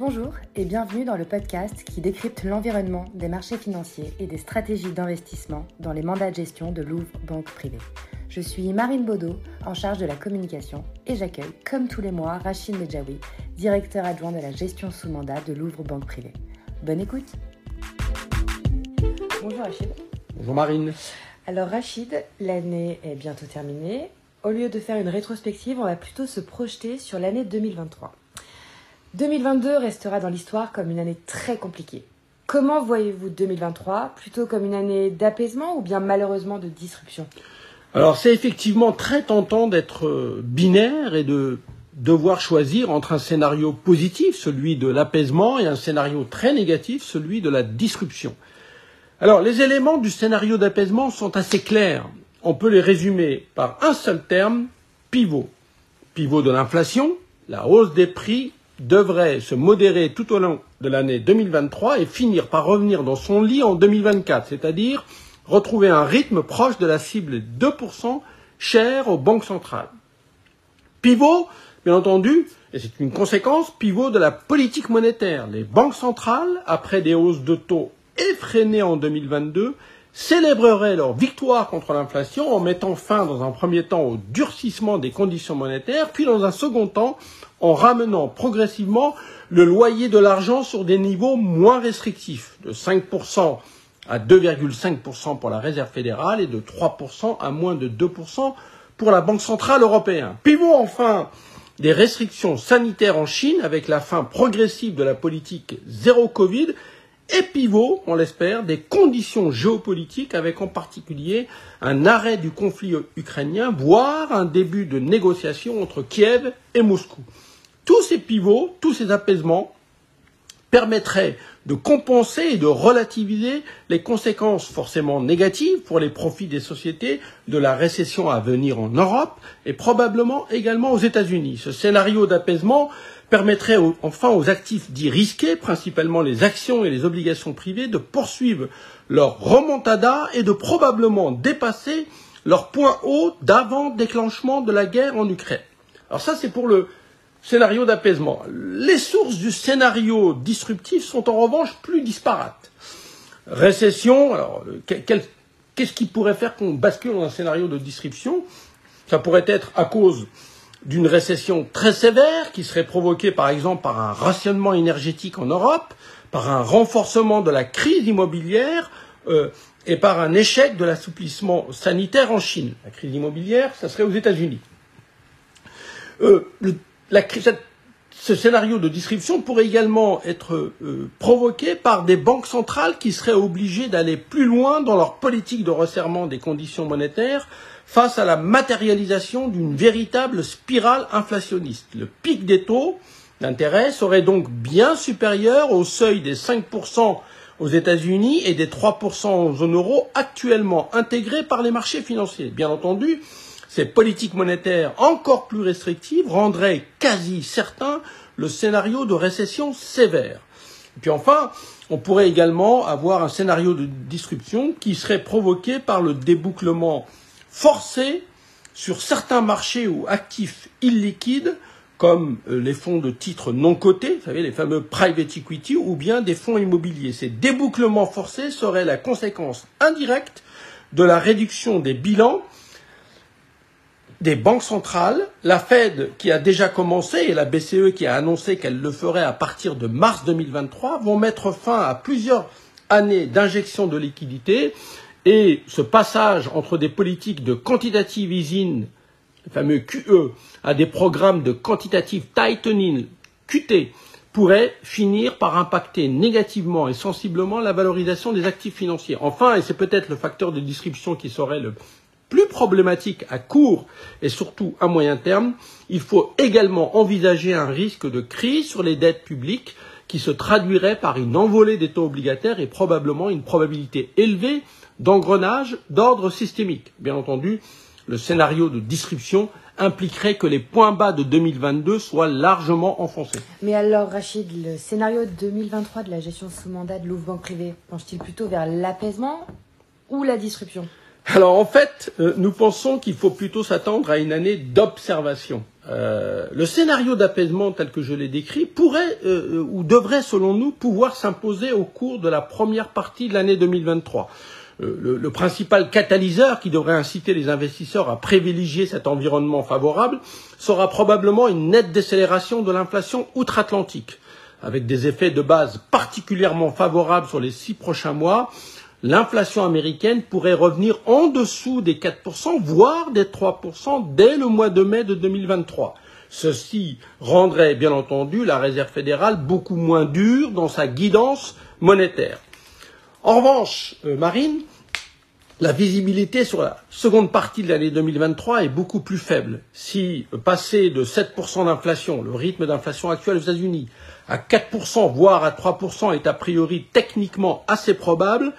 Bonjour et bienvenue dans le podcast qui décrypte l'environnement des marchés financiers et des stratégies d'investissement dans les mandats de gestion de Louvre Banque Privée. Je suis Marine Baudot, en charge de la communication, et j'accueille, comme tous les mois, Rachid Medjaoui, directeur adjoint de la gestion sous mandat de Louvre Banque Privée. Bonne écoute Bonjour Rachid. Bonjour Marine. Alors Rachid, l'année est bientôt terminée. Au lieu de faire une rétrospective, on va plutôt se projeter sur l'année 2023. 2022 restera dans l'histoire comme une année très compliquée. Comment voyez-vous 2023 Plutôt comme une année d'apaisement ou bien malheureusement de disruption Alors c'est effectivement très tentant d'être euh, binaire et de devoir choisir entre un scénario positif, celui de l'apaisement, et un scénario très négatif, celui de la disruption. Alors les éléments du scénario d'apaisement sont assez clairs. On peut les résumer par un seul terme, pivot. Pivot de l'inflation, la hausse des prix devrait se modérer tout au long de l'année 2023 et finir par revenir dans son lit en 2024, c'est-à-dire retrouver un rythme proche de la cible 2% chère aux banques centrales. Pivot, bien entendu, et c'est une conséquence, pivot de la politique monétaire. Les banques centrales, après des hausses de taux effrénées en 2022, célébreraient leur victoire contre l'inflation en mettant fin dans un premier temps au durcissement des conditions monétaires, puis dans un second temps en ramenant progressivement le loyer de l'argent sur des niveaux moins restrictifs, de 5% à 2,5% pour la Réserve fédérale et de 3% à moins de 2% pour la Banque centrale européenne. Pivot enfin des restrictions sanitaires en Chine avec la fin progressive de la politique zéro Covid et pivot, on l'espère, des conditions géopolitiques avec en particulier un arrêt du conflit ukrainien, voire un début de négociation entre Kiev et Moscou. Tous ces pivots, tous ces apaisements permettraient de compenser et de relativiser les conséquences forcément négatives pour les profits des sociétés de la récession à venir en Europe et probablement également aux États-Unis. Ce scénario d'apaisement permettrait enfin aux actifs dits risqués, principalement les actions et les obligations privées, de poursuivre leur remontada et de probablement dépasser leur point haut d'avant déclenchement de la guerre en Ukraine. Alors ça, c'est pour le scénario d'apaisement. Les sources du scénario disruptif sont en revanche plus disparates. Récession, alors qu'est-ce qui pourrait faire qu'on bascule dans un scénario de disruption? Ça pourrait être à cause d'une récession très sévère qui serait provoquée par exemple par un rationnement énergétique en Europe, par un renforcement de la crise immobilière euh, et par un échec de l'assouplissement sanitaire en Chine. La crise immobilière, ça serait aux États-Unis. Euh, ce scénario de disruption pourrait également être euh, provoqué par des banques centrales qui seraient obligées d'aller plus loin dans leur politique de resserrement des conditions monétaires face à la matérialisation d'une véritable spirale inflationniste. Le pic des taux d'intérêt serait donc bien supérieur au seuil des 5% aux États-Unis et des 3% en zone euro actuellement intégrés par les marchés financiers. Bien entendu, ces politiques monétaires encore plus restrictives rendraient quasi certain le scénario de récession sévère. Et puis enfin, on pourrait également avoir un scénario de disruption qui serait provoqué par le débouclement forcé sur certains marchés ou actifs illiquides comme euh, les fonds de titres non cotés, vous savez, les fameux private equity, ou bien des fonds immobiliers. Ces débouclements forcés seraient la conséquence indirecte de la réduction des bilans des banques centrales, la Fed qui a déjà commencé et la BCE qui a annoncé qu'elle le ferait à partir de mars 2023 vont mettre fin à plusieurs années d'injection de liquidités et ce passage entre des politiques de quantitative easing, le fameux QE, à des programmes de quantitative tightening, QT, pourrait finir par impacter négativement et sensiblement la valorisation des actifs financiers. Enfin, et c'est peut-être le facteur de distribution qui serait le problématique à court et surtout à moyen terme, il faut également envisager un risque de crise sur les dettes publiques qui se traduirait par une envolée des taux obligataires et probablement une probabilité élevée d'engrenage d'ordre systémique. Bien entendu, le scénario de disruption impliquerait que les points bas de 2022 soient largement enfoncés. Mais alors, Rachid, le scénario de 2023 de la gestion sous mandat de Louvre Banque Privée penche-t-il plutôt vers l'apaisement ou la disruption? Alors en fait, euh, nous pensons qu'il faut plutôt s'attendre à une année d'observation. euh, le scénario d'apaisement tel que je l'ai décrit pourrait euh, ou devrait, selon nous, pouvoir s'imposer au cours de la première partie de l'année 2023. Le, le, principal catalyseur qui devrait inciter les investisseurs à privilégier cet environnement favorable sera probablement une nette décélération de l'inflation outre-Atlantique, avec des effets de base particulièrement favorables sur les six prochains mois l'inflation américaine pourrait revenir en dessous des 4%, voire des 3% dès le mois de mai de 2023. Ceci rendrait, bien entendu, la Réserve fédérale beaucoup moins dure dans sa guidance monétaire. En revanche, euh, Marine, la visibilité sur la seconde partie de l'année 2023 est beaucoup plus faible. Si euh, passer de 7% d'inflation, le rythme d'inflation actuel aux États-Unis, à 4%, voire à 3% est a priori techniquement assez probable,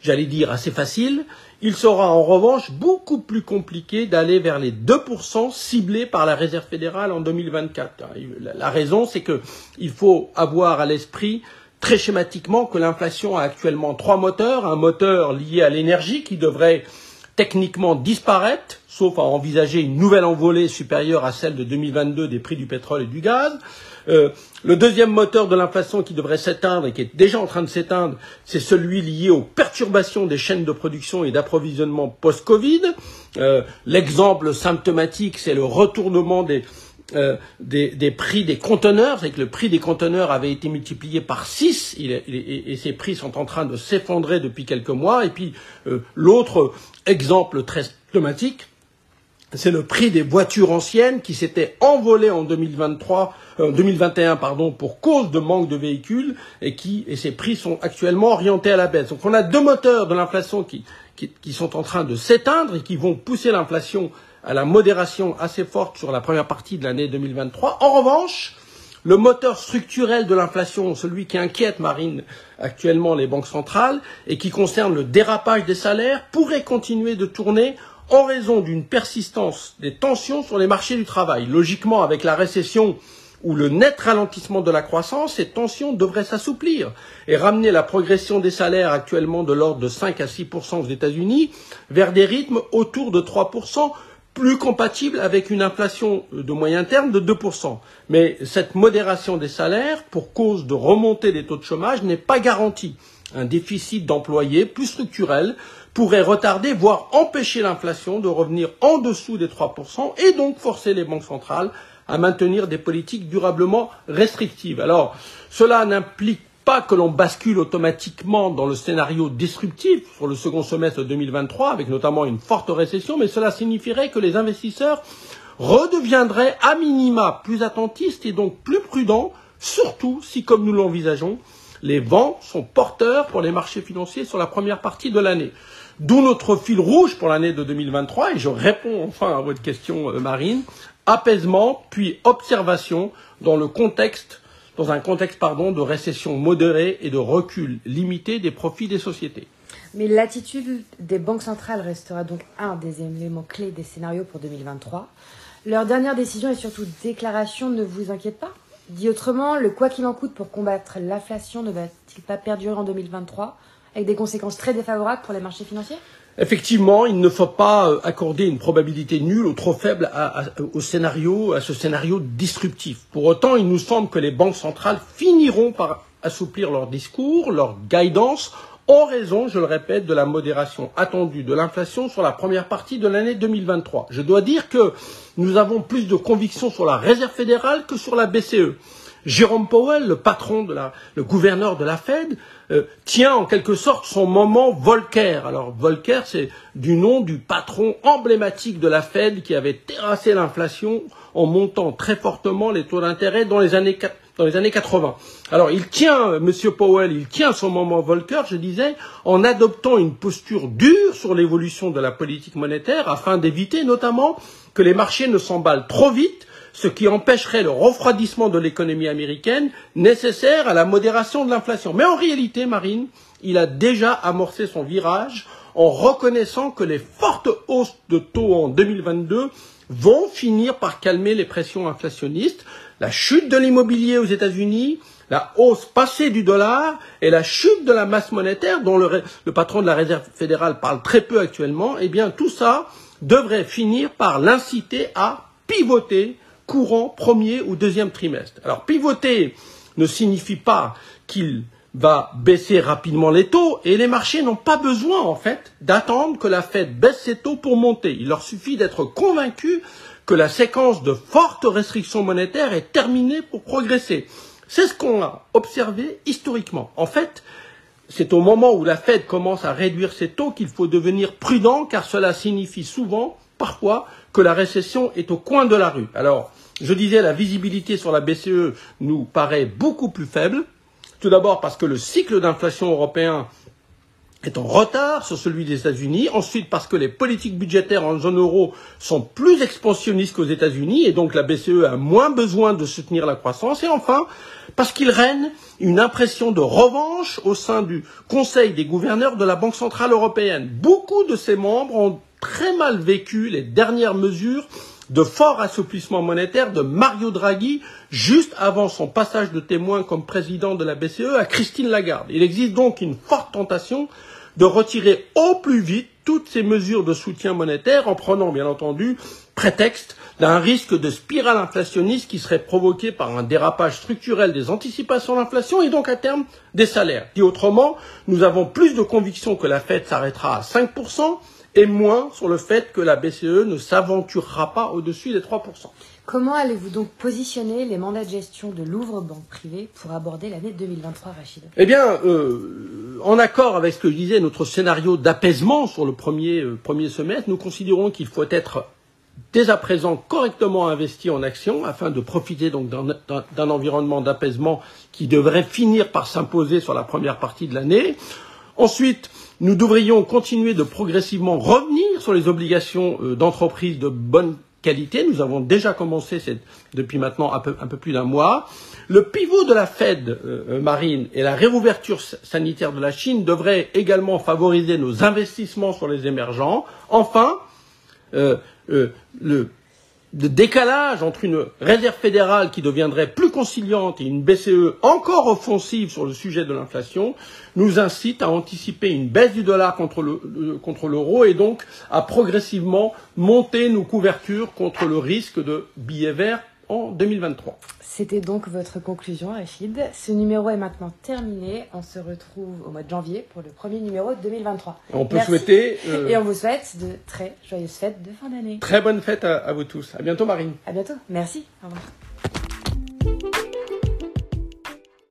j'allais dire assez facile, il sera en revanche beaucoup plus compliqué d'aller vers les 2% ciblés par la Réserve fédérale en 2024. La raison, c'est qu'il faut avoir à l'esprit très schématiquement que l'inflation a actuellement trois moteurs. Un moteur lié à l'énergie qui devrait techniquement disparaître, sauf à envisager une nouvelle envolée supérieure à celle de 2022 des prix du pétrole et du gaz. Euh, le deuxième moteur de l'inflation qui devrait s'éteindre et qui est déjà en train de s'éteindre, c'est celui lié aux perturbations des chaînes de production et d'approvisionnement post-Covid. Euh, l'exemple symptomatique, c'est le retournement des, euh, des, prix des conteneurs, c'est que le prix des conteneurs avait été multiplié par 6 et, ces prix sont en train de s'effondrer depuis quelques mois. Et puis l'autre exemple très symptomatique, c'est le prix des voitures anciennes qui s'étaient envolées en 2023, euh, 2021 pardon, pour cause de manque de véhicules et qui et ces prix sont actuellement orientés à la baisse. Donc on a deux moteurs de l'inflation qui, sont en train de s'éteindre et qui vont pousser l'inflation à la modération assez forte sur la première partie de l'année 2023. En revanche, le moteur structurel de l'inflation, celui qui inquiète Marine actuellement les banques centrales et qui concerne le dérapage des salaires, pourrait continuer de tourner en raison d'une persistance des tensions sur les marchés du travail. Logiquement, avec la récession ou le net ralentissement de la croissance, ces tensions devraient s'assouplir et ramener la progression des salaires actuellement de l'ordre de 5 à 6 aux États-Unis vers des rythmes autour de 3 plus compatibles avec une inflation de moyen terme de 2% Mais cette modération des salaires, pour cause de remontée des taux de chômage, n'est pas garantie. Un déficit d'employés plus structurel pourrait retarder, voire empêcher l'inflation de revenir en dessous des 3% et donc forcer les banques centrales à maintenir des politiques durablement restrictives. Alors, cela n'implique pas que l'on bascule automatiquement dans le scénario disruptif sur le second semestre 2023, avec notamment une forte récession, mais cela signifierait que les investisseurs redeviendraient à minima plus attentistes et donc plus prudents, surtout si, comme nous l'envisageons, les vents sont porteurs pour les marchés financiers sur la première partie de l'année. D'où notre fil rouge pour l'année de 2023, et je réponds enfin à votre question, euh, Marine, apaisement, puis observation dans le contexte, dans un contexte, pardon, de récession modérée et de recul limité des profits des sociétés. Mais l'attitude des banques centrales restera donc un des éléments clés des scénarios pour 2023. Leur dernière décision et surtout déclaration ne vous inquiète pas Dit autrement, le quoi qu'il en coûte pour combattre l'inflation ne va-t-il pas perdurer en 2023 avec des conséquences très défavorables pour les marchés financiers? Effectivement, il ne faut pas euh, accorder une probabilité nulle ou trop faible au scénario, à ce scénario disruptif. Pour autant, il nous semble que les banques centrales finiront par assouplir leur discours, leur guidance, en raison, je le répète, de la modération attendue de l'inflation sur la première partie de l'année 2023. Je dois dire que nous avons plus de conviction sur la Réserve fédérale que sur la BCE. Jérôme Powell, le patron de la, le gouverneur de la Fed, euh, tient en quelque sorte son moment Volcker. Alors Volcker, c'est du nom du patron emblématique de la Fed qui avait terrassé l'inflation en montant très fortement les taux d'intérêt dans les années dans les années 80. Alors il tient, euh, Monsieur Powell, il tient son moment Volcker, je disais, en adoptant une posture dure sur l'évolution de la politique monétaire afin d'éviter notamment que les marchés ne s'emballent trop vite ce qui empêcherait le refroidissement de l'économie américaine nécessaire à la modération de l'inflation. Mais en réalité, Marine, il a déjà amorcé son virage en reconnaissant que les fortes hausses de taux en 2022 vont finir par calmer les pressions inflationnistes, la chute de l'immobilier aux États-Unis, la hausse passée du dollar et la chute de la masse monétaire dont le, patron de la Réserve fédérale parle très peu actuellement, eh bien tout ça devrait finir par l'inciter à pivoter courant premier ou deuxième trimestre. Alors pivoter ne signifie pas qu'il va baisser rapidement les taux et les marchés n'ont pas besoin en fait d'attendre que la Fed baisse ses taux pour monter. Il leur suffit d'être convaincus que la séquence de fortes restrictions monétaires est terminée pour progresser. C'est ce qu'on a observé historiquement. En fait, c'est au moment où la Fed commence à réduire ses taux qu'il faut devenir prudent car cela signifie souvent, parfois, que la récession est au coin de la rue. Alors, je disais, la visibilité sur la BCE nous paraît beaucoup plus faible. Tout d'abord parce que le cycle d'inflation européen est en retard sur celui des États-Unis. Ensuite, parce que les politiques budgétaires en zone euro sont plus expansionnistes qu'aux États-Unis et donc la BCE a moins besoin de soutenir la croissance. Et enfin, parce qu'il règne une impression de revanche au sein du Conseil des gouverneurs de la Banque centrale européenne. Beaucoup de ses membres ont très mal vécu les dernières mesures de fort assouplissement monétaire de Mario Draghi juste avant son passage de témoin comme président de la BCE à Christine Lagarde. Il existe donc une forte tentation de retirer au plus vite toutes ces mesures de soutien monétaire en prenant bien entendu prétexte d'un risque de spirale inflationniste qui serait provoqué par un dérapage structurel des anticipations d'inflation et donc à terme des salaires. Dit autrement, nous avons plus de conviction que la Fed s'arrêtera à 5%, et moins sur le fait que la BCE ne s'aventurera pas au-dessus des 3%. Comment allez-vous donc positionner les mandats de gestion de Louvre Banque Privée pour aborder l'année 2023, Rachid? Eh bien, euh, en accord avec ce que je disais, notre scénario d'apaisement sur le premier, euh, premier semestre, nous considérons qu'il faut être dès à présent correctement investi en actions afin de profiter donc d'un environnement d'apaisement qui devrait finir par s'imposer sur la première partie de l'année. Ensuite, nous devrions continuer de progressivement revenir sur les obligations euh, d'entreprises de bonne qualité. Nous avons déjà commencé depuis maintenant un peu, plus d'un mois. Le pivot de la Fed euh, euh, marine et la réouverture sanitaire de la Chine devraient également favoriser nos investissements sur les émergents. Enfin, le de décalage entre une réserve fédérale qui deviendrait plus conciliante et une BCE encore offensive sur le sujet de l'inflation nous incite à anticiper une baisse du dollar contre l'euro et donc à progressivement monter nos couvertures contre le risque de billets verts en 2023. C'était donc votre conclusion, Rachid. Ce numéro est maintenant terminé. On se retrouve au mois de janvier pour le premier numéro de 2023. On peut souhaiter. Euh, Et on vous souhaite de très joyeuses fêtes de fin d'année. Très bonnes fêtes à, à vous tous. À bientôt, Marine. À bientôt. Merci. Au revoir.